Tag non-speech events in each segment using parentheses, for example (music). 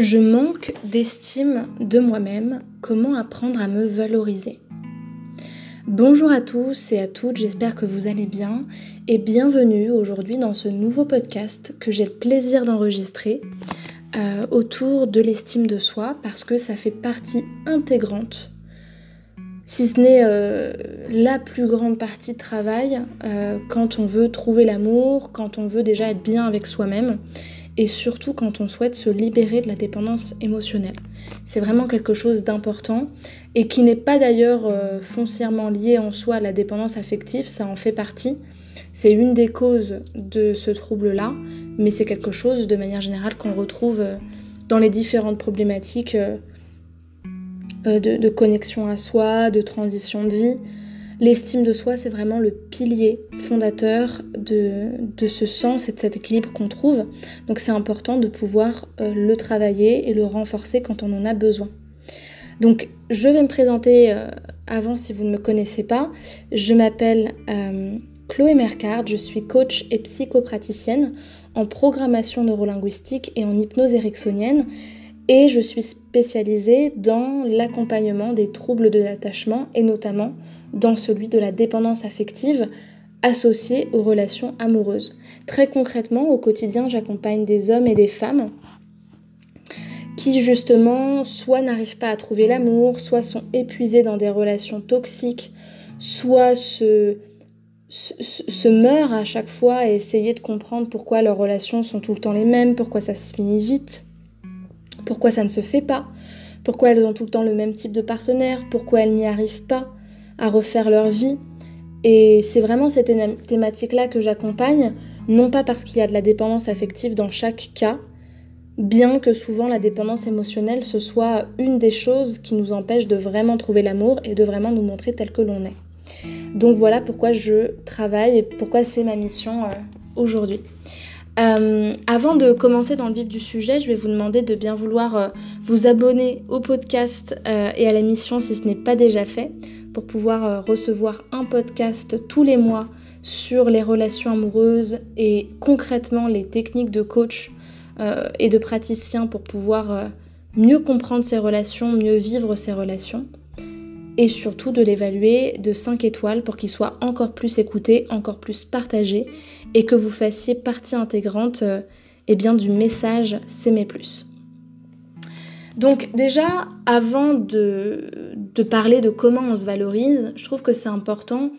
Je manque d'estime de moi-même. Comment apprendre à me valoriser? Bonjour à tous et à toutes, j'espère que vous allez bien et bienvenue aujourd'hui dans ce nouveau podcast que j'ai le plaisir d'enregistrer euh, autour de l'estime de soi parce que ça fait partie intégrante, si ce n'est euh, la plus grande partie de travail euh, quand on veut trouver l'amour, quand on veut déjà être bien avec soi-même et surtout quand on souhaite se libérer de la dépendance émotionnelle. C'est vraiment quelque chose d'important et qui n'est pas d'ailleurs euh, foncièrement lié en soi à la dépendance affective, ça en fait partie. C'est une des causes de ce trouble-là, mais c'est quelque chose de manière générale qu'on retrouve euh, dans les différentes problématiques euh, de, connexion à soi, de transition de vie. L'estime de soi, c'est vraiment le pilier fondateur de, ce sens et de cet équilibre qu'on trouve. Donc c'est important de pouvoir euh, le travailler et le renforcer quand on en a besoin. Donc je vais me présenter euh, avant si vous ne me connaissez pas. Je m'appelle euh, Chloé Mercard, je suis coach et psychopraticienne en programmation neurolinguistique et en hypnose ericksonienne et je suis spécialisée dans l'accompagnement des troubles de l'attachement et notamment dans celui de la dépendance affective associée aux relations amoureuses. Très concrètement, au quotidien, j'accompagne des hommes et des femmes qui justement soit n'arrivent pas à trouver l'amour, soit sont épuisés dans des relations toxiques, soit se, meurent à chaque fois et essayer de comprendre pourquoi leurs relations sont tout le temps les mêmes, pourquoi ça se finit vite, pourquoi ça ne se fait pas, pourquoi elles ont tout le temps le même type de partenaire, pourquoi elles n'y arrivent pas à refaire leur vie. Et c'est vraiment cette thématique-là que j'accompagne, non pas parce qu'il y a de la dépendance affective dans chaque cas, bien que souvent la dépendance émotionnelle ce soit une des choses qui nous empêche de vraiment trouver l'amour et de vraiment nous montrer tel que l'on est. Donc voilà pourquoi je travaille et pourquoi c'est ma mission euh, aujourd'hui. Euh, avant de commencer dans le vif du sujet, je vais vous demander de bien vouloir euh, vous abonner au podcast et à la mission si ce n'est pas déjà fait pour pouvoir euh, recevoir un podcast tous les mois sur les relations amoureuses et concrètement les techniques de coach euh, et de praticien pour pouvoir euh, mieux comprendre ces relations, mieux vivre ces relations et surtout de l'évaluer de 5 étoiles pour qu'il soit encore plus écouté, encore plus partagé et que vous fassiez partie intégrante eh bien, du message S'aimer plus. Donc déjà, avant de, parler de comment on se valorise, je trouve que c'est important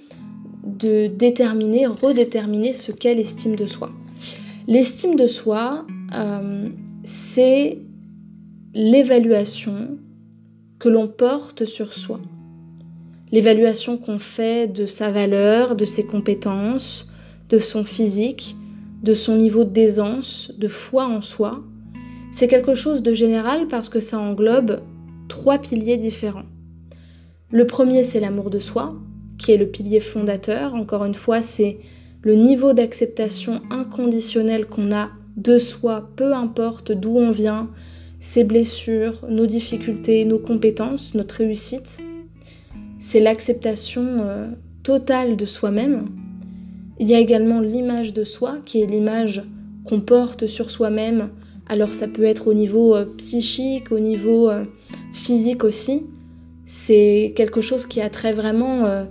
de déterminer, redéterminer ce qu'est l'estime de soi. L'estime de soi, euh, c'est l'évaluation que l'on porte sur soi. L'évaluation qu'on fait de sa valeur, de ses compétences, de son physique, de son niveau d'aisance, de foi en soi, c'est quelque chose de général parce que ça englobe trois piliers différents. Le premier, c'est l'amour de soi, qui est le pilier fondateur. Encore une fois, c'est le niveau d'acceptation inconditionnelle qu'on a de soi, peu importe d'où on vient, ses blessures, nos difficultés, nos compétences, notre réussite. C'est l'acceptation euh, totale de soi-même. Il y a également l'image de soi, qui est l'image qu'on porte sur soi-même alors ça peut être au niveau euh, psychique, au niveau euh, physique aussi. C'est quelque chose qui a trait vraiment euh,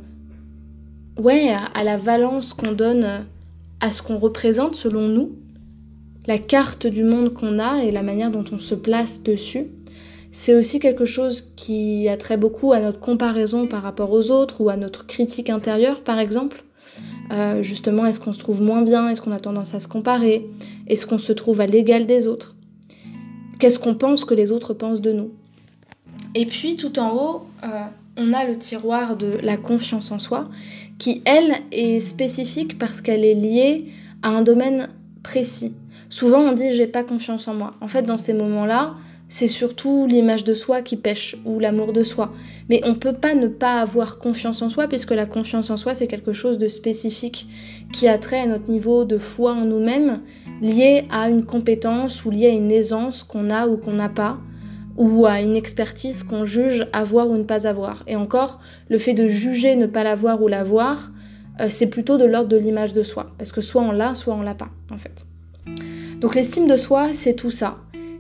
ouais, à, la valence qu'on donne à ce qu'on représente selon nous, la carte du monde qu'on a et la manière dont on se place dessus. C'est aussi quelque chose qui a trait beaucoup à notre comparaison par rapport aux autres ou à notre critique intérieure par exemple. justement, est-ce qu'on se trouve moins bien? Est-ce qu'on a tendance à se comparer? Est-ce qu'on se trouve à l'égal des autres? Qu'est-ce qu'on pense que les autres pensent de nous Et puis tout en haut, euh, on a le tiroir de la confiance en soi, qui elle est spécifique parce qu'elle est liée à un domaine précis. Souvent on dit j'ai pas confiance en moi. En fait dans ces moments-là, c'est surtout l'image de soi qui pêche ou l'amour de soi. Mais on ne peut pas ne pas avoir confiance en soi puisque la confiance en soi c'est quelque chose de spécifique qui a trait à notre niveau de foi en nous-mêmes lié à une compétence ou lié à une aisance qu'on a ou qu'on n'a pas ou à une expertise qu'on juge avoir ou ne pas avoir. Et encore, le fait de juger ne pas l'avoir ou l'avoir, euh, c'est plutôt de l'ordre de l'image de soi. Parce que soit on l'a, soit on l'a pas, en fait. Donc l'estime de soi, c'est tout ça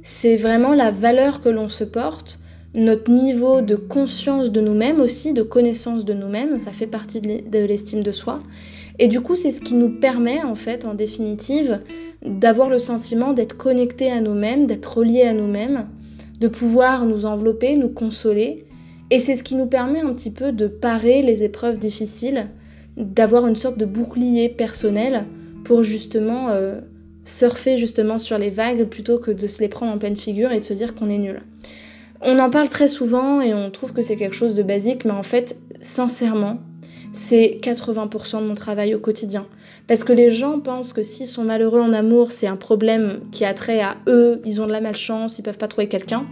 c'est vraiment la valeur que l'on se porte, notre niveau de conscience de nous-mêmes aussi, de connaissance de nous-mêmes, ça fait partie de l'estime de soi. Et du coup, c'est ce qui nous permet, en fait, en définitive, d'avoir le sentiment d'être connecté à nous-mêmes, d'être relié à nous-mêmes, de pouvoir nous envelopper, nous consoler. Et c'est ce qui nous permet un petit peu de parer les épreuves difficiles, d'avoir une sorte de bouclier personnel pour justement euh, surfer justement sur les vagues plutôt que de se les prendre en pleine figure et de se dire qu'on est nul. On en parle très souvent et on trouve que c'est quelque chose de basique, mais en fait, sincèrement, c'est 80% de mon travail au quotidien. Parce que les gens pensent que s'ils sont malheureux en amour, c'est un problème qui a trait à eux, ils ont de la malchance, ils peuvent pas trouver quelqu'un.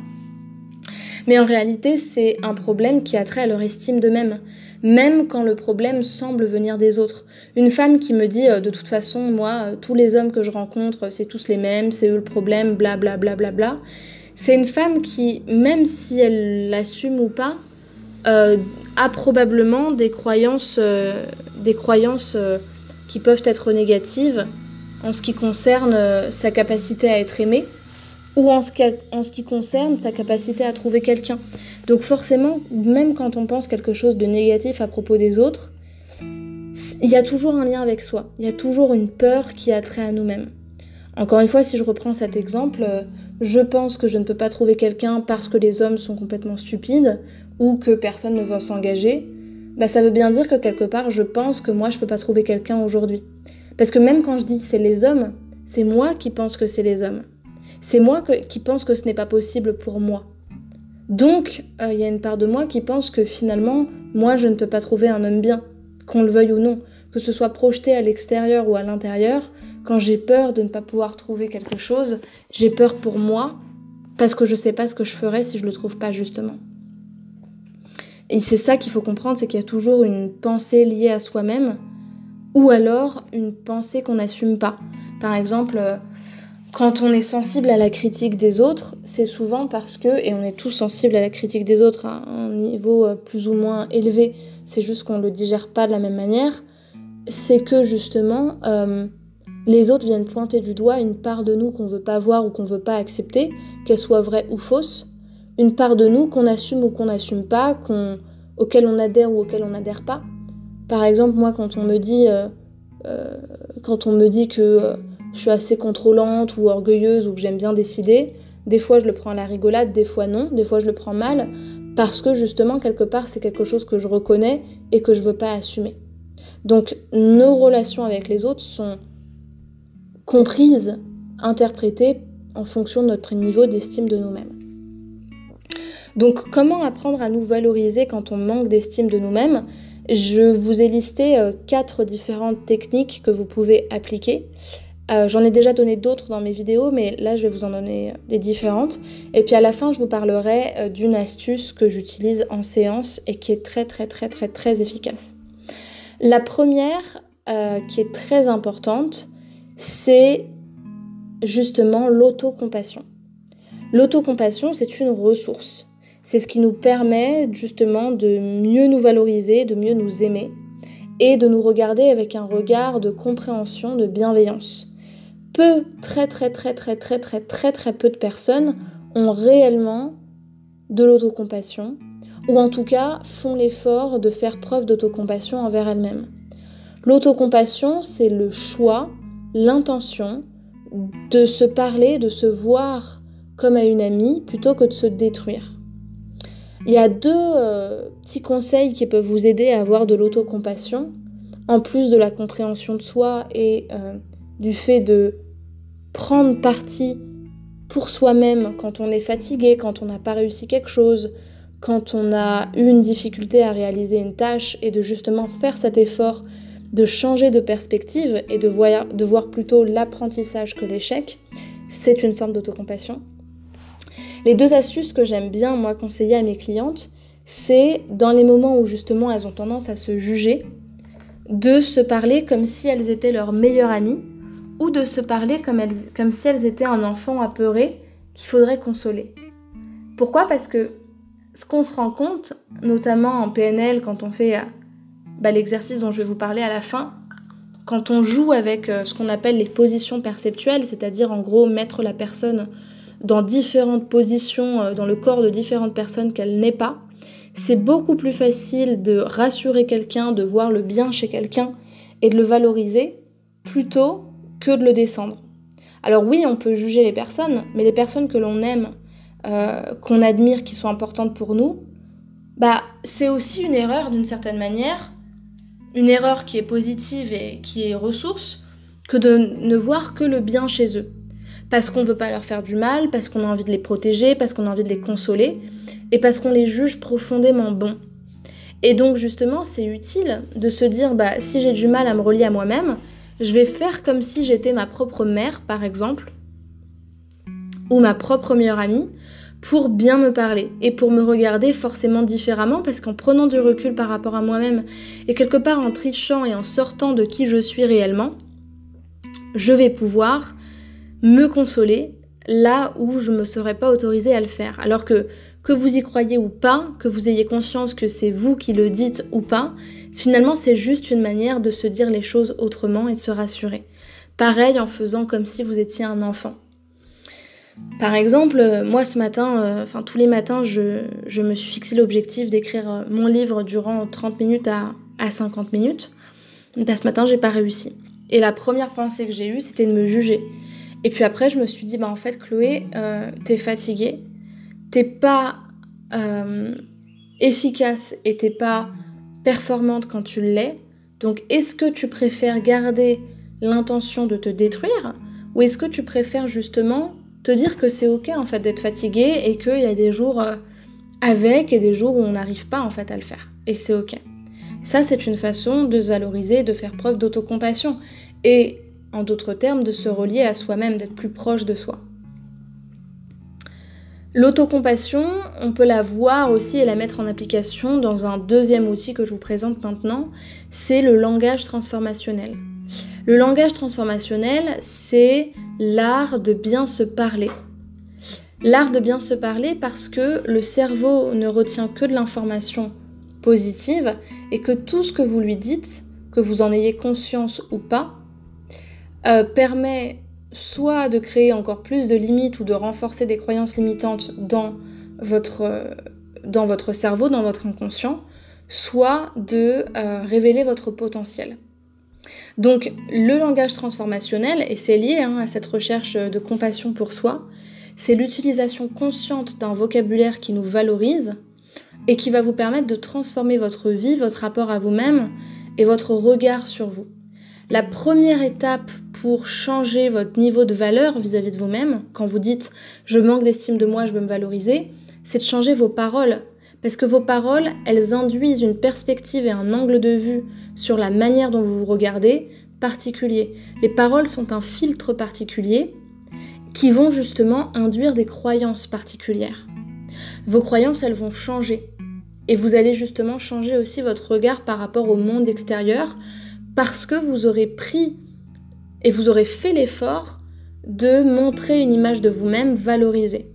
Mais en réalité, c'est un problème qui a trait à leur estime d'eux-mêmes, même quand le problème semble venir des autres. Une femme qui me dit euh, de toute façon, moi, euh, tous les hommes que je rencontre, c'est tous les mêmes, c'est eux le problème, bla bla bla bla bla. C'est une femme qui, même si elle l'assume ou pas, euh, a probablement des croyances, des croyances qui peuvent être négatives en ce qui concerne euh, sa capacité à être aimé ou en ce, qui, concerne sa capacité à trouver quelqu'un. Donc forcément, même quand on pense quelque chose de négatif à propos des autres, il y a toujours un lien avec soi, il y a toujours une peur qui a trait à nous-mêmes. Encore une fois, si je reprends cet exemple, euh, je pense que je ne peux pas trouver quelqu'un parce que les hommes sont complètement stupides ou que personne ne veut s'engager bah, ça veut bien dire que quelque part, je pense que moi, je peux pas trouver quelqu'un aujourd'hui. Parce que même quand je dis c'est les hommes, c'est moi qui pense que c'est les hommes. C'est moi qui pense que ce n'est pas possible pour moi. Donc, euh, il y a une part de moi qui pense que finalement, moi, je ne peux pas trouver un homme bien, qu'on le veuille ou non, que ce soit projeté à l'extérieur ou à l'intérieur. Quand j'ai peur de ne pas pouvoir trouver quelque chose, j'ai peur pour moi parce que je ne sais pas ce que je ferais si je le trouve pas justement. Et c'est ça qu'il faut comprendre, c'est qu'il y a toujours une pensée liée à soi-même ou alors une pensée qu'on n'assume pas. Par exemple, euh, quand on est sensible à la critique des autres, c'est souvent parce que, et on est tous sensibles à la critique des autres à un niveau euh, plus ou moins élevé, c'est juste qu'on ne le digère pas de la même manière, c'est que justement euh, les autres viennent pointer du doigt une part de nous qu'on ne veut pas voir ou qu'on ne veut pas accepter, qu'elle soit vraie ou fausse, une part de nous qu'on assume ou qu'on n'assume pas, qu'on, auquel on adhère ou auquel on n'adhère pas. Par exemple, moi, quand on me dit, euh, euh, quand on me dit que euh, je suis assez contrôlante ou orgueilleuse ou que j'aime bien décider, des fois je le prends à la rigolade, des fois non, des fois je le prends mal, parce que justement, quelque part, c'est quelque chose que je reconnais et que je veux pas assumer. Donc, nos relations avec les autres sont comprises, interprétées en fonction de notre niveau d'estime de nous-mêmes. Donc comment apprendre à nous valoriser quand on manque d'estime de nous-mêmes? Je vous ai listé euh, quatre différentes techniques que vous pouvez appliquer. Euh, j'en ai déjà donné d'autres dans mes vidéos, mais là je vais vous en donner euh, des différentes. Et puis à la fin, je vous parlerai d'une astuce que j'utilise en séance et qui est très très très très très efficace. La première, qui est très importante, c'est justement l'autocompassion. L'autocompassion, c'est une ressource. C'est ce qui nous permet justement de mieux nous valoriser, de mieux nous aimer et de nous regarder avec un regard de compréhension, de bienveillance. Peu, très très très très très très très très peu de personnes ont réellement de l'autocompassion ou en tout cas font l'effort de faire preuve d'autocompassion envers elles-mêmes. L'autocompassion, c'est le choix, l'intention de se parler, de se voir comme à une amie plutôt que de se détruire. Il y a deux euh, petits conseils qui peuvent vous aider à avoir de l'autocompassion, en plus de la compréhension de soi et euh, du fait de prendre parti pour soi-même quand on est fatigué, quand on n'a pas réussi quelque chose, quand on a eu une difficulté à réaliser une tâche et de justement faire cet effort de changer de perspective et de voir, de voir plutôt l'apprentissage que l'échec, c'est une forme d'autocompassion. Les deux astuces que j'aime bien, moi, conseiller à mes clientes, c'est dans les moments où justement elles ont tendance à se juger, de se parler comme si elles étaient leur meilleure amie, ou de se parler comme, si elles étaient un enfant apeuré qu'il faudrait consoler. Pourquoi? Parce que ce qu'on se rend compte, notamment en PNL, quand on fait bah, l'exercice dont je vais vous parler à la fin, quand on joue avec euh, ce qu'on appelle les positions perceptuelles, c'est-à-dire en gros mettre la personne dans différentes positions euh, dans le corps de différentes personnes qu'elle n'est pas, c'est beaucoup plus facile de rassurer quelqu'un, de voir le bien chez quelqu'un et de le valoriser plutôt que de le descendre. Alors oui, on peut juger les personnes, mais les personnes que l'on aime, euh, qu'on admire, qui sont importantes pour nous, bah c'est aussi une erreur d'une certaine manière, une erreur qui est positive et qui est ressource, que de ne voir que le bien chez eux. Parce qu'on ne veut pas leur faire du mal, parce qu'on a envie de les protéger, parce qu'on a envie de les consoler, et parce qu'on les juge profondément bons. Et donc justement, c'est utile de se dire, bah, si j'ai du mal à me relier à moi-même, je vais faire comme si j'étais ma propre mère, par exemple, ou ma propre meilleure amie, pour bien me parler et pour me regarder forcément différemment, parce qu'en prenant du recul par rapport à moi-même, et quelque part en trichant et en sortant de qui je suis réellement, je vais pouvoir me consoler là où je ne me serais pas autorisée à le faire. Alors que que vous y croyez ou pas, que vous ayez conscience que c'est vous qui le dites ou pas, finalement c'est juste une manière de se dire les choses autrement et de se rassurer. Pareil en faisant comme si vous étiez un enfant. Par exemple, moi ce matin, euh, tous les matins, je, me suis fixé l'objectif d'écrire euh, mon livre durant 30 minutes à, 50 minutes. Ben, ce matin, j'ai pas réussi. Et la première pensée que j'ai eue, c'était de me juger. Et puis après, je me suis dit, bah en fait, Chloé, euh, t'es fatiguée, t'es pas euh, efficace et t'es pas performante quand tu l'es. Donc, est-ce que tu préfères garder l'intention de te détruire ou est-ce que tu préfères justement te dire que c'est ok en fait d'être fatiguée et qu'il y a des jours euh, avec et des jours où on n'arrive pas en fait à le faire et c'est ok. Ça, c'est une façon de se valoriser, de faire preuve d'autocompassion et, en d'autres termes, de se relier à soi-même, d'être plus proche de soi. L'autocompassion, on peut la voir aussi et la mettre en application dans un deuxième outil que je vous présente maintenant, c'est le langage transformationnel. Le langage transformationnel, c'est l'art de bien se parler. L'art de bien se parler parce que le cerveau ne retient que de l'information positive et que tout ce que vous lui dites, que vous en ayez conscience ou pas, euh, permet soit de créer encore plus de limites ou de renforcer des croyances limitantes dans votre, euh, cerveau, dans votre inconscient, soit de euh, révéler votre potentiel. Donc le langage transformationnel, et c'est lié hein, à cette recherche de compassion pour soi, c'est l'utilisation consciente d'un vocabulaire qui nous valorise, et qui va vous permettre de transformer votre vie, votre rapport à vous-même et votre regard sur vous. La première étape pour changer votre niveau de valeur vis-à-vis de vous-même, quand vous dites je manque d'estime de moi, je veux me valoriser, c'est de changer vos paroles. Parce que vos paroles, elles induisent une perspective et un angle de vue sur la manière dont vous vous regardez particulier. Les paroles sont un filtre particulier qui vont justement induire des croyances particulières. Vos croyances, elles vont changer. Et vous allez justement changer aussi votre regard par rapport au monde extérieur parce que vous aurez pris et vous aurez fait l'effort de montrer une image de vous-même valorisée.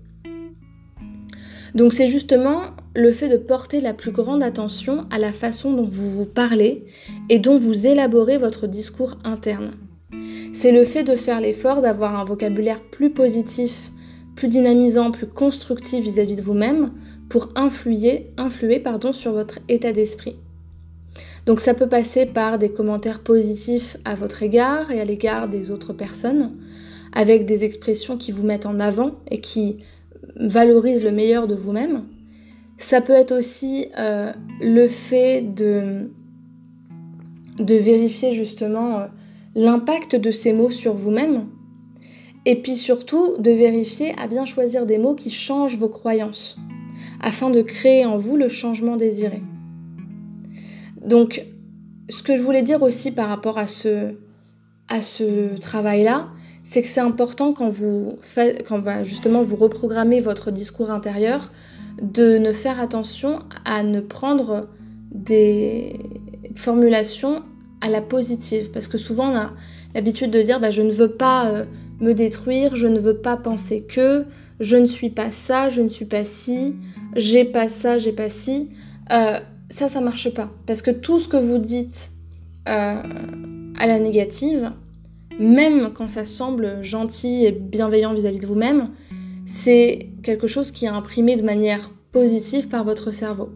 Donc c'est justement le fait de porter la plus grande attention à la façon dont vous vous parlez et dont vous élaborez votre discours interne. C'est le fait de faire l'effort d'avoir un vocabulaire plus positif, plus dynamisant, plus constructif vis-à-vis de vous-même pour influer, sur votre état d'esprit. Donc ça peut passer par des commentaires positifs à votre égard et à l'égard des autres personnes, avec des expressions qui vous mettent en avant et qui valorisent le meilleur de vous-même. Ça peut être aussi euh, le fait de, vérifier justement euh, l'impact de ces mots sur vous-même. Et puis surtout de vérifier à bien choisir des mots qui changent vos croyances afin de créer en vous le changement désiré. Donc, ce que je voulais dire aussi par rapport à ce, à ce travail-là, c'est que c'est important quand vous faites, quand justement vous reprogrammez votre discours intérieur, de ne faire attention à ne prendre des formulations à la positive, parce que souvent on a l'habitude de dire bah, je ne veux pas euh, me détruire, je ne veux pas penser que, je ne suis pas ça, je ne suis pas ci, j'ai pas ça, j'ai pas ci, euh, ça, ça marche pas. Parce que tout ce que vous dites euh, à la négative, même quand ça semble gentil et bienveillant vis-à-vis de vous-même, c'est quelque chose qui est imprimé de manière positive par votre cerveau.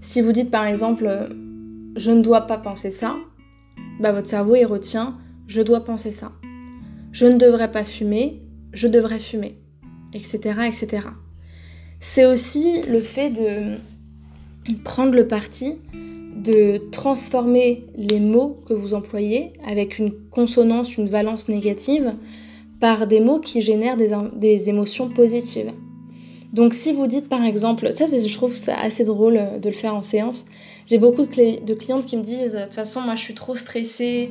Si vous dites par exemple je ne dois pas penser ça, bah, votre cerveau il retient je dois penser ça. Je ne devrais pas fumer, je devrais fumer, etc. etc. C'est aussi le fait de prendre le parti de transformer les mots que vous employez avec une consonance, une valence négative, par des mots qui génèrent des, émotions positives. Donc si vous dites par exemple, ça je trouve ça assez drôle euh, de le faire en séance, j'ai beaucoup de, clientes qui me disent, de toute façon moi je suis trop stressée,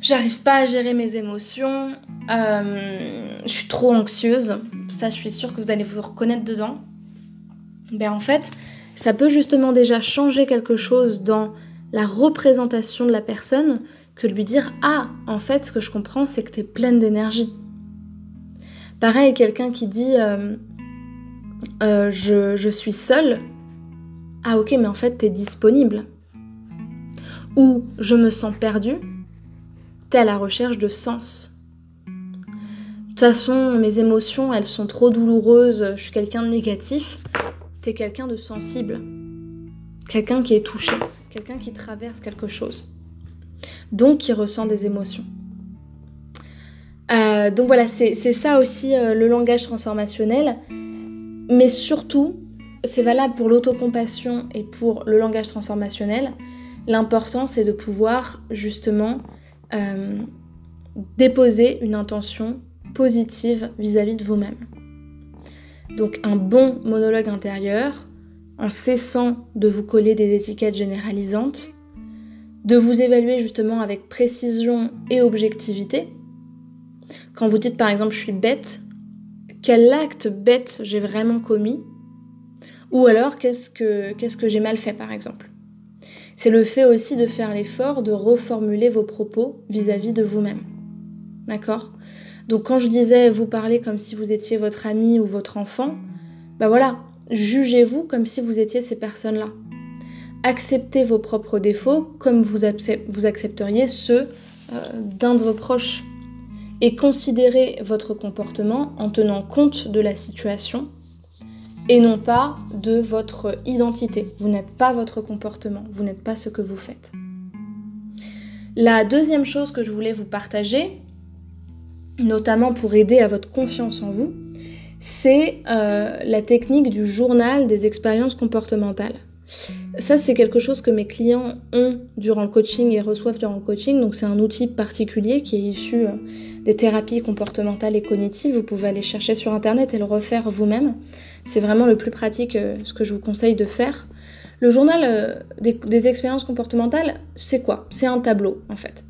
j'arrive pas à gérer mes émotions, euh, je suis trop anxieuse, ça je suis sûre que vous allez vous reconnaître dedans. Ben en fait, ça peut justement déjà changer quelque chose dans la représentation de la personne que lui dire Ah, en fait, ce que je comprends, c'est que tu es pleine d'énergie. Pareil, quelqu'un qui dit euh, euh, je, je, suis seule. Ah, ok, mais en fait, tu es disponible. Ou je me sens perdue. Tu es à la recherche de sens. De toute façon, mes émotions, elles sont trop douloureuses. Je suis quelqu'un de négatif quelqu'un de sensible, quelqu'un qui est touché, quelqu'un qui traverse quelque chose, donc qui ressent des émotions. Euh, donc voilà, c'est ça aussi euh, le langage transformationnel, mais surtout, c'est valable pour l'autocompassion et pour le langage transformationnel. L'important, c'est de pouvoir justement euh, déposer une intention positive vis à -vis de vous-même. Donc un bon monologue intérieur, en cessant de vous coller des étiquettes généralisantes, de vous évaluer justement avec précision et objectivité. Quand vous dites par exemple je suis bête, quel acte bête j'ai vraiment commis? Ou alors qu'est-ce que, j'ai mal fait par exemple? C'est le fait aussi de faire l'effort de reformuler vos propos vis-à-vis de vous-même. D'accord? Donc quand je disais vous parler comme si vous étiez votre ami ou votre enfant, bah voilà, jugez-vous comme si vous étiez ces personnes-là. Acceptez vos propres défauts comme vous, accepteriez ceux euh, d'un de vos proches. Et considérez votre comportement en tenant compte de la situation et non pas de votre identité. Vous n'êtes pas votre comportement, vous n'êtes pas ce que vous faites. La deuxième chose que je voulais vous partager, notamment pour aider à votre confiance en vous, c'est euh, la technique du journal des expériences comportementales. Ça, c'est quelque chose que mes clients ont durant le coaching et reçoivent durant le coaching. Donc, c'est un outil particulier qui est issu euh, des thérapies comportementales et cognitives. Vous pouvez aller chercher sur Internet et le refaire vous-même. C'est vraiment le plus pratique, euh, ce que je vous conseille de faire. Le journal des expériences comportementales, c'est quoi? C'est un tableau, en fait.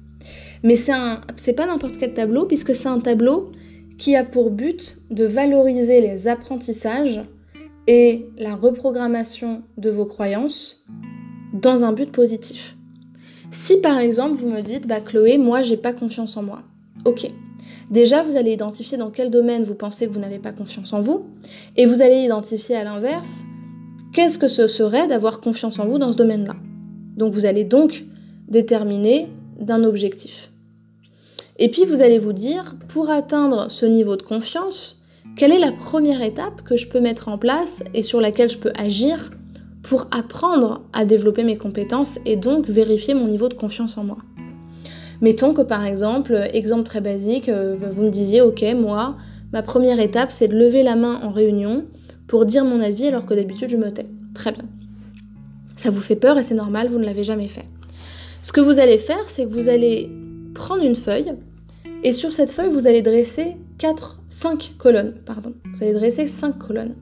Mais c'est pas n'importe quel tableau, puisque c'est un tableau qui a pour but de valoriser les apprentissages et la reprogrammation de vos croyances dans un but positif. Si par exemple vous me dites, bah Chloé, moi j'ai pas confiance en moi. Ok. Déjà, vous allez identifier dans quel domaine vous pensez que vous n'avez pas confiance en vous, et vous allez identifier à l'inverse qu'est-ce que ce serait d'avoir confiance en vous dans ce domaine-là. Donc vous allez donc déterminer d'un objectif. Et puis vous allez vous dire, pour atteindre ce niveau de confiance, quelle est la première étape que je peux mettre en place et sur laquelle je peux agir pour apprendre à développer mes compétences et donc vérifier mon niveau de confiance en moi? Mettons que par exemple, exemple très basique, euh, vous me disiez, ok, moi, ma première étape, c'est de lever la main en réunion pour dire mon avis alors que d'habitude je me tais. Très bien. Ça vous fait peur et c'est normal, vous ne l'avez jamais fait. Ce que vous allez faire, c'est que vous allez prendre une feuille et sur cette feuille, vous allez dresser 4, 5 colonnes. Pardon. Vous allez dresser 5 colonnes.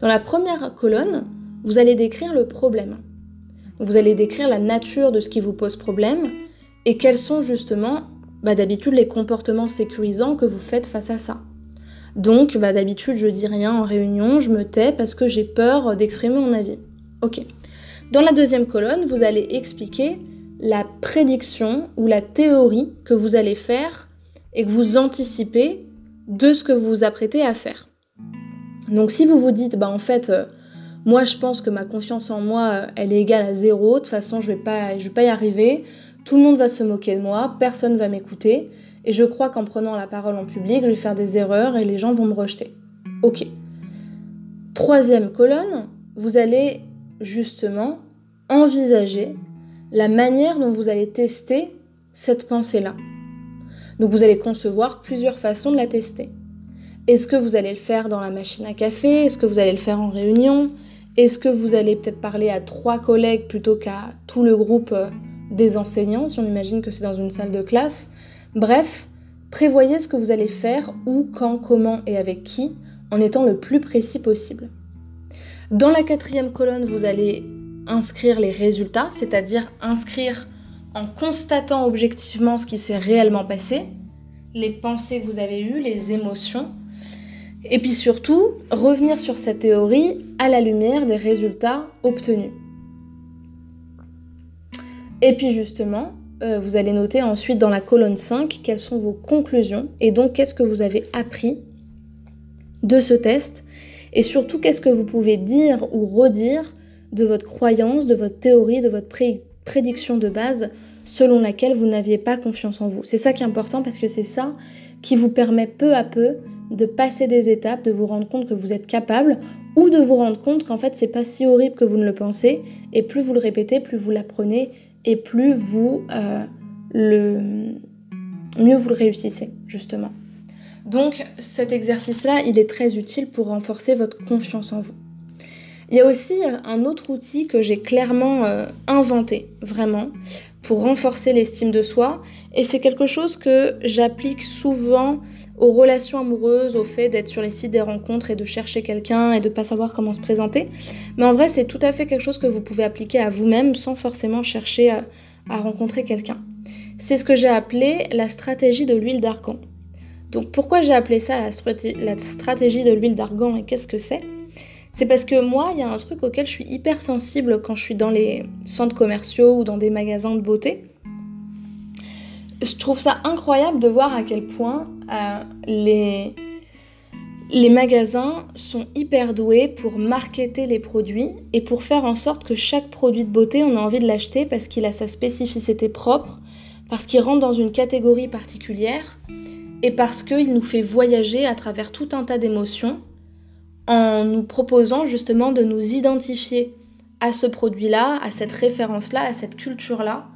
Dans la première colonne, vous allez décrire le problème. Vous allez décrire la nature de ce qui vous pose problème et quels sont justement bah, d'habitude les comportements sécurisants que vous faites face à ça. Donc bah, d'habitude je dis rien en réunion, je me tais parce que j'ai peur d'exprimer mon avis. Ok. Dans la deuxième colonne, vous allez expliquer la prédiction ou la théorie que vous allez faire et que vous anticipez de ce que vous vous apprêtez à faire. Donc si vous vous dites, bah en fait, euh, moi je pense que ma confiance en moi, euh, elle est égale à zéro, de toute façon je vais je vais pas y arriver, tout le monde va se moquer de moi, personne va m'écouter, et je crois qu'en prenant la parole en public, je vais faire des erreurs et les gens vont me rejeter. Ok. Troisième colonne, vous allez justement envisager la manière dont vous allez tester cette pensée-là. Donc vous allez concevoir plusieurs façons de la tester. Est-ce que vous allez le faire dans la machine à café? Est-ce que vous allez le faire en réunion? Est-ce que vous allez peut-être parler à trois collègues plutôt qu'à tout le groupe euh, des enseignants, si on imagine que c'est dans une salle de classe? Bref, prévoyez ce que vous allez faire, où, quand, comment et avec qui, en étant le plus précis possible. Dans la quatrième colonne, vous allez inscrire les résultats, c'est-à-dire inscrire en constatant objectivement ce qui s'est réellement passé, les pensées que vous avez eues, les émotions, et puis surtout revenir sur cette théorie à la lumière des résultats obtenus. Et puis justement, euh, vous allez noter ensuite dans la colonne 5 quelles sont vos conclusions et donc qu'est-ce que vous avez appris de ce test et surtout qu'est-ce que vous pouvez dire ou redire de votre croyance, de votre théorie, de votre prédiction de base selon laquelle vous n'aviez pas confiance en vous. C'est ça qui est important parce que c'est ça qui vous permet peu à peu de passer des étapes, de vous rendre compte que vous êtes capable ou de vous rendre compte qu'en fait c'est pas si horrible que vous ne le pensez et plus vous le répétez, plus vous l'apprenez et plus vous euh, le mieux vous le réussissez justement. Donc cet exercice-là, il est très utile pour renforcer votre confiance en vous. Il y a aussi un autre outil que j'ai clairement euh, inventé, vraiment, pour renforcer l'estime de soi. Et c'est quelque chose que j'applique souvent aux relations amoureuses, au fait d'être sur les sites des rencontres et de chercher quelqu'un et de ne pas savoir comment se présenter. Mais en vrai, c'est tout à fait quelque chose que vous pouvez appliquer à vous-même sans forcément chercher à, rencontrer quelqu'un. C'est ce que j'ai appelé la stratégie de l'huile d'argan. Donc pourquoi j'ai appelé ça la, stratégie de l'huile d'argan et qu'est-ce que c'est? C'est parce que moi, il y a un truc auquel je suis hyper sensible quand je suis dans les centres commerciaux ou dans des magasins de beauté. Je trouve ça incroyable de voir à quel point euh, les, les magasins sont hyper doués pour marketer les produits et pour faire en sorte que chaque produit de beauté, on a envie de l'acheter parce qu'il a sa spécificité propre, parce qu'il rentre dans une catégorie particulière et parce qu'il nous fait voyager à travers tout un tas d'émotions en nous proposant justement de nous identifier à ce produit-là, à cette référence-là, à cette culture-là,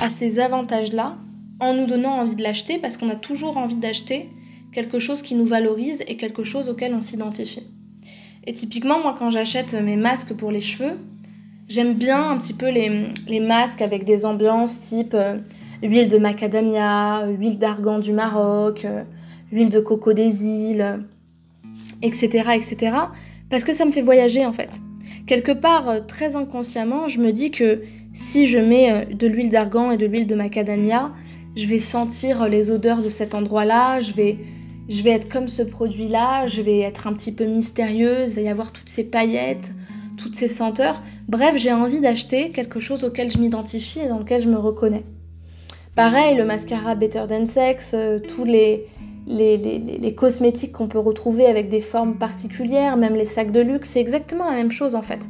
à ces avantages-là, en nous donnant envie de l'acheter parce qu'on a toujours envie d'acheter quelque chose qui nous valorise et quelque chose auquel on s'identifie. Et typiquement, moi, quand j'achète mes masques pour les cheveux, j'aime bien un petit peu les, masques avec des ambiances type euh, huile de macadamia, huile d'argan du Maroc, euh, huile de coco des îles, etc., etc. Parce que ça me fait voyager en fait. Quelque part, euh, très inconsciemment, je me dis que si je mets euh, de l'huile d'argan et de l'huile de macadamia, je vais sentir les odeurs de cet endroit-là, je vais, je vais être comme ce produit-là, je vais être un petit peu mystérieuse, il va y avoir toutes ces paillettes, toutes ces senteurs. Bref, j'ai envie d'acheter quelque chose auquel je m'identifie et dans lequel je me reconnais. Pareil, le mascara Better Than Sex, euh, tous les, les, cosmétiques qu'on peut retrouver avec des formes particulières, même les sacs de luxe, c'est exactement la même chose en fait.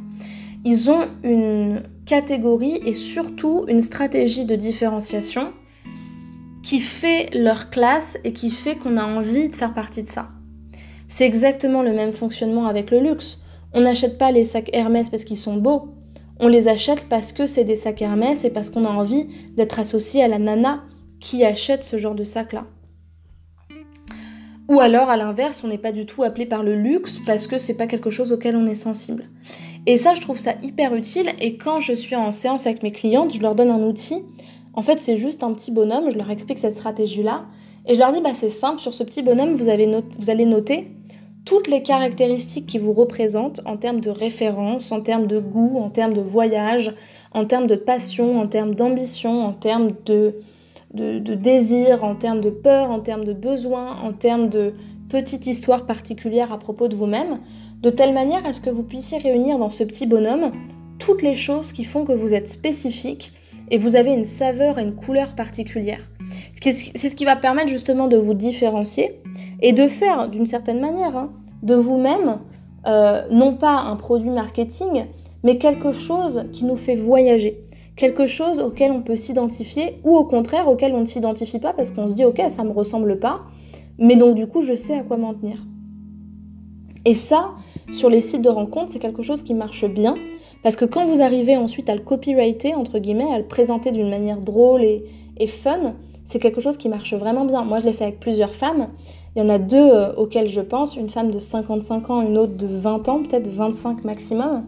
Ils ont une catégorie et surtout une stratégie de différenciation qui fait leur classe et qui fait qu'on a envie de faire partie de ça. C'est exactement le même fonctionnement avec le luxe. On n'achète pas les sacs Hermès parce qu'ils sont beaux. On les achète parce que c'est des sacs Hermès et parce qu'on a envie d'être associé à la nana qui achète ce genre de sac-là. Ou alors, à l'inverse, on n'est pas du tout appelé par le luxe parce que c'est pas quelque chose auquel on est sensible. Et ça, je trouve ça hyper utile. Et quand je suis en séance avec mes clientes, je leur donne un outil. En fait, c'est juste un petit bonhomme. Je leur explique cette stratégie-là. Et je leur dis, bah, c'est simple. Sur ce petit bonhomme, vous, avez vous allez noter toutes les caractéristiques qui vous représentent en termes de référence, en termes de goût, en termes de voyage, en termes de passion, en termes d'ambition, en termes de, de, désir, en termes de peur, en termes de besoin, en termes de petites histoires particulières à propos de vous-même, de telle manière à ce que vous puissiez réunir dans ce petit bonhomme toutes les choses qui font que vous êtes spécifique et vous avez une saveur et une couleur particulière. C'est ce qui va permettre justement de vous différencier et de faire d'une certaine manière hein, de vous-même euh, non pas un produit marketing, mais quelque chose qui nous fait voyager quelque chose auquel on peut s'identifier ou au contraire auquel on ne s'identifie pas parce qu'on se dit ok ça me ressemble pas mais donc du coup je sais à quoi m'en tenir. Et ça, sur les sites de rencontres, c'est quelque chose qui marche bien. Parce que quand vous arrivez ensuite à le copyrighter, entre guillemets, à le présenter d'une manière drôle et, et fun, c'est quelque chose qui marche vraiment bien. Moi, je l'ai fait avec plusieurs femmes. Il y en a deux euh, auxquelles je pense, une femme de 55 ans, une autre de 20 ans, peut-être 25 maximum,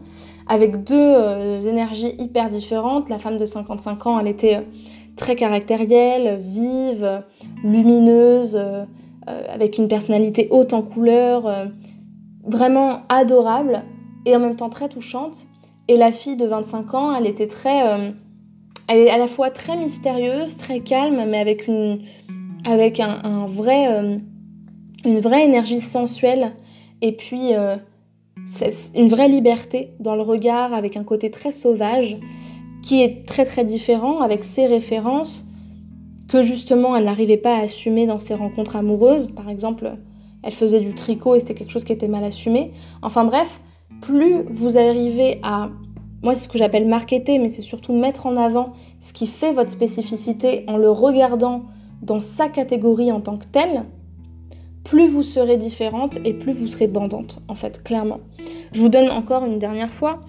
avec deux euh, énergies hyper différentes. La femme de 55 ans, elle était euh, très caractérielle, vive, lumineuse, avec une personnalité haute en couleurs, vraiment adorable et en même temps très touchante. Et la fille de 25 ans, elle était très elle est à la fois très mystérieuse, très calme, mais avec une, avec un, vrai, euh, une vraie énergie sensuelle et puis euh, une vraie liberté dans le regard, avec un côté très sauvage qui est très très différent avec ses références que justement elle n'arrivait pas à assumer dans ses rencontres amoureuses. Par exemple, elle faisait du tricot et c'était quelque chose qui était mal assumé. Enfin bref, plus vous arrivez à moi c'est ce que j'appelle marketer, mais c'est surtout mettre en avant ce qui fait votre spécificité en le regardant dans sa catégorie en tant que telle, plus vous serez différente et plus vous serez bandante, en fait, clairement. Je vous donne encore une dernière fois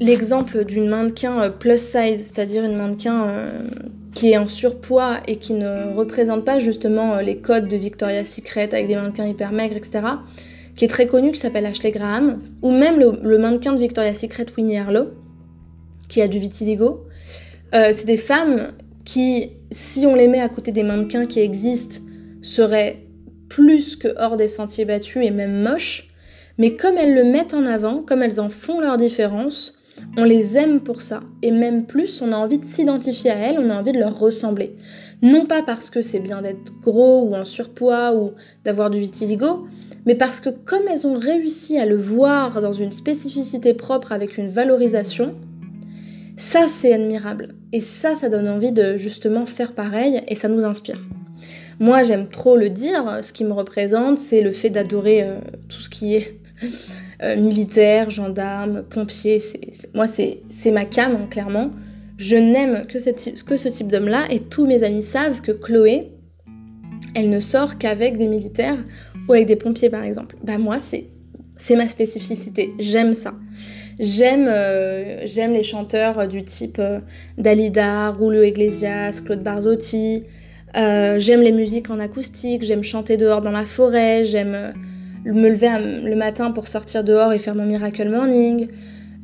l'exemple d'une mannequin euh, plus size, c'est-à-dire une mannequin euh, qui est en surpoids et qui ne représente pas justement euh, les codes de Victoria's Secret avec des mannequins hyper maigres, etc qui est très connu, qui s'appelle Ashley Graham, ou même le, mannequin de Victoria's Secret Winnie Harlow, qui a du vitiligo. C'est des femmes qui, si on les met à côté des mannequins qui existent, seraient plus que hors des sentiers battus et même moches. Mais comme elles le mettent en avant, comme elles en font leur différence, on les aime pour ça. Et même plus, on a envie de s'identifier à elles, on a envie de leur ressembler. Non pas parce que c'est bien d'être gros ou en surpoids ou d'avoir du vitiligo, mais parce que comme elles ont réussi à le voir dans une spécificité propre avec une valorisation, ça c'est admirable. Et ça, ça donne envie de justement faire pareil et ça nous inspire. Moi j'aime trop le dire, ce qui me représente c'est le fait d'adorer euh, tout ce qui est (laughs) euh, militaire, gendarme, pompier. moi c'est ma cam, hein, clairement. Je n'aime que, que ce type d'homme-là et tous mes amis savent que Chloé, elle ne sort qu'avec des militaires ou avec des pompiers par exemple. Bah moi c'est ma spécificité, j'aime ça. J'aime euh, j'aime les chanteurs du type Dalida, Julio Iglesias, Claude Barzotti. Euh, j'aime les musiques en acoustique, j'aime chanter dehors dans la forêt, j'aime me lever le matin pour sortir dehors et faire mon miracle morning.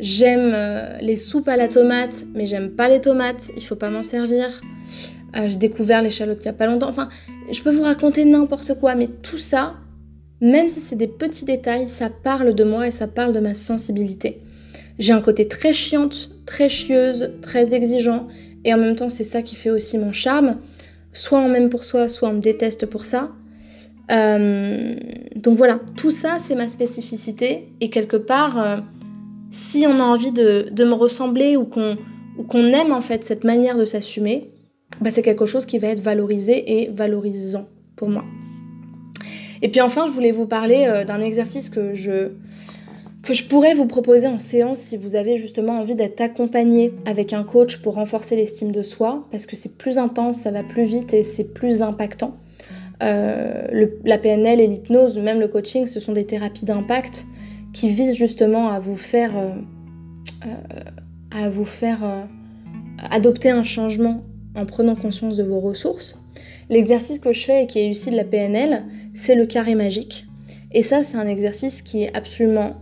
J'aime les soupes à la tomate, mais j'aime pas les tomates, il faut pas m'en servir. J'ai découvert l'échalote il y a pas longtemps. Enfin, je peux vous raconter n'importe quoi, mais tout ça, même si c'est des petits détails, ça parle de moi et ça parle de ma sensibilité. J'ai un côté très chiante, très chieuse, très exigeant, et en même temps c'est ça qui fait aussi mon charme. Soit on m'aime pour soi, soit on me déteste pour ça. Euh, donc voilà, tout ça c'est ma spécificité, et quelque part, euh, si on a envie de, me ressembler ou qu'on aime en fait cette manière de s'assumer, bah, c'est quelque chose qui va être valorisé et valorisant pour moi. Et puis enfin, je voulais vous parler euh, d'un exercice que je, que je pourrais vous proposer en séance si vous avez justement envie d'être accompagné avec un coach pour renforcer l'estime de soi, parce que c'est plus intense, ça va plus vite et c'est plus impactant. Euh, la PNL et l'hypnose, même le coaching, ce sont des thérapies d'impact qui visent justement à vous faire, euh, à vous faire adopter un changement en prenant conscience de vos ressources. L'exercice que je fais et qui est issu de la PNL, c'est le carré magique. Et ça, c'est un exercice qui est absolument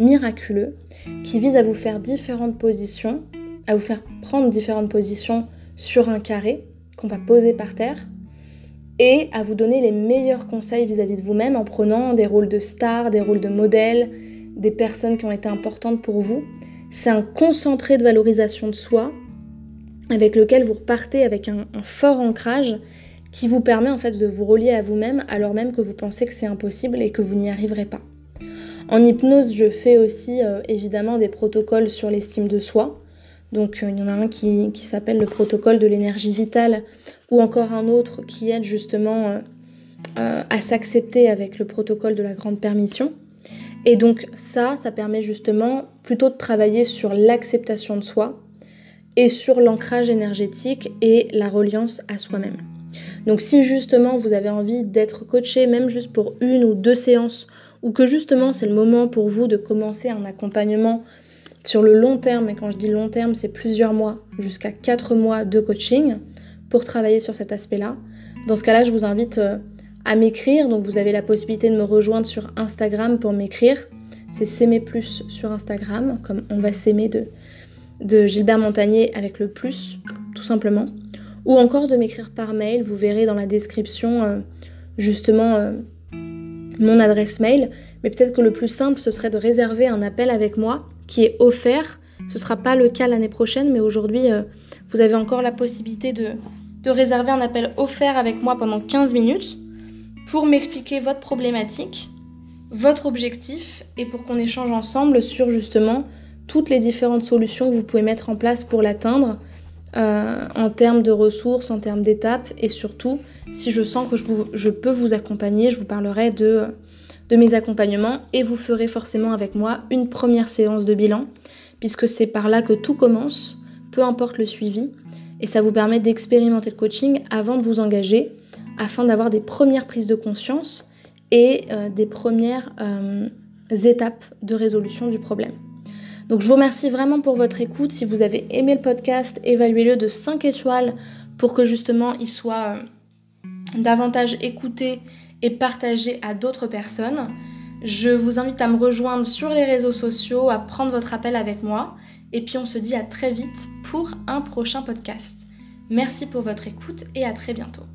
miraculeux, qui vise à vous faire différentes positions, à vous faire prendre différentes positions sur un carré qu'on va poser par terre, et à vous donner les meilleurs conseils vis-à-vis de vous-même en prenant des rôles de stars, des rôles de modèles, des personnes qui ont été importantes pour vous. C'est un concentré de valorisation de soi avec lequel vous repartez avec un, fort ancrage qui vous permet en fait de vous relier à vous-même alors même que vous pensez que c'est impossible et que vous n'y arriverez pas. En hypnose, je fais aussi euh, évidemment des protocoles sur l'estime de soi. Donc euh, il y en a un qui, s'appelle le protocole de l'énergie vitale ou encore un autre qui aide justement euh, à s'accepter avec le protocole de la grande permission. Et donc ça, ça permet justement plutôt de travailler sur l'acceptation de soi, et sur l'ancrage énergétique et la reliance à soi-même. Donc si justement vous avez envie d'être coaché, même juste pour une ou deux séances, ou que justement c'est le moment pour vous de commencer un accompagnement sur le long terme, et quand je dis long terme, c'est plusieurs mois, jusqu'à quatre mois de coaching pour travailler sur cet aspect-là. Dans ce cas-là, je vous invite euh, à m'écrire. Donc vous avez la possibilité de me rejoindre sur Instagram pour m'écrire. C'est s'aimer plus sur Instagram, comme on va s'aimer de, de Gilbert Montagnier avec le plus, tout simplement. Ou encore de m'écrire par mail. Vous verrez dans la description euh, justement euh, mon adresse mail. Mais peut-être que le plus simple, ce serait de réserver un appel avec moi qui est offert. Ce ne sera pas le cas l'année prochaine, mais aujourd'hui, euh, vous avez encore la possibilité de, de réserver un appel offert avec moi pendant 15 minutes pour m'expliquer votre problématique, votre objectif et pour qu'on échange ensemble sur justement toutes les différentes solutions que vous pouvez mettre en place pour l'atteindre euh, en termes de ressources, en termes d'étapes et surtout si je sens que je, peux vous accompagner, je vous parlerai de, mes accompagnements et vous ferez forcément avec moi une première séance de bilan puisque c'est par là que tout commence, peu importe le suivi et ça vous permet d'expérimenter le coaching avant de vous engager afin d'avoir des premières prises de conscience et euh, des premières euh, étapes de résolution du problème. Donc je vous remercie vraiment pour votre écoute. Si vous avez aimé le podcast, évaluez-le de 5 étoiles pour que justement il soit euh, davantage écouté et partagé à d'autres personnes. Je vous invite à me rejoindre sur les réseaux sociaux, à prendre votre appel avec moi. Et puis on se dit à très vite pour un prochain podcast. Merci pour votre écoute et à très bientôt.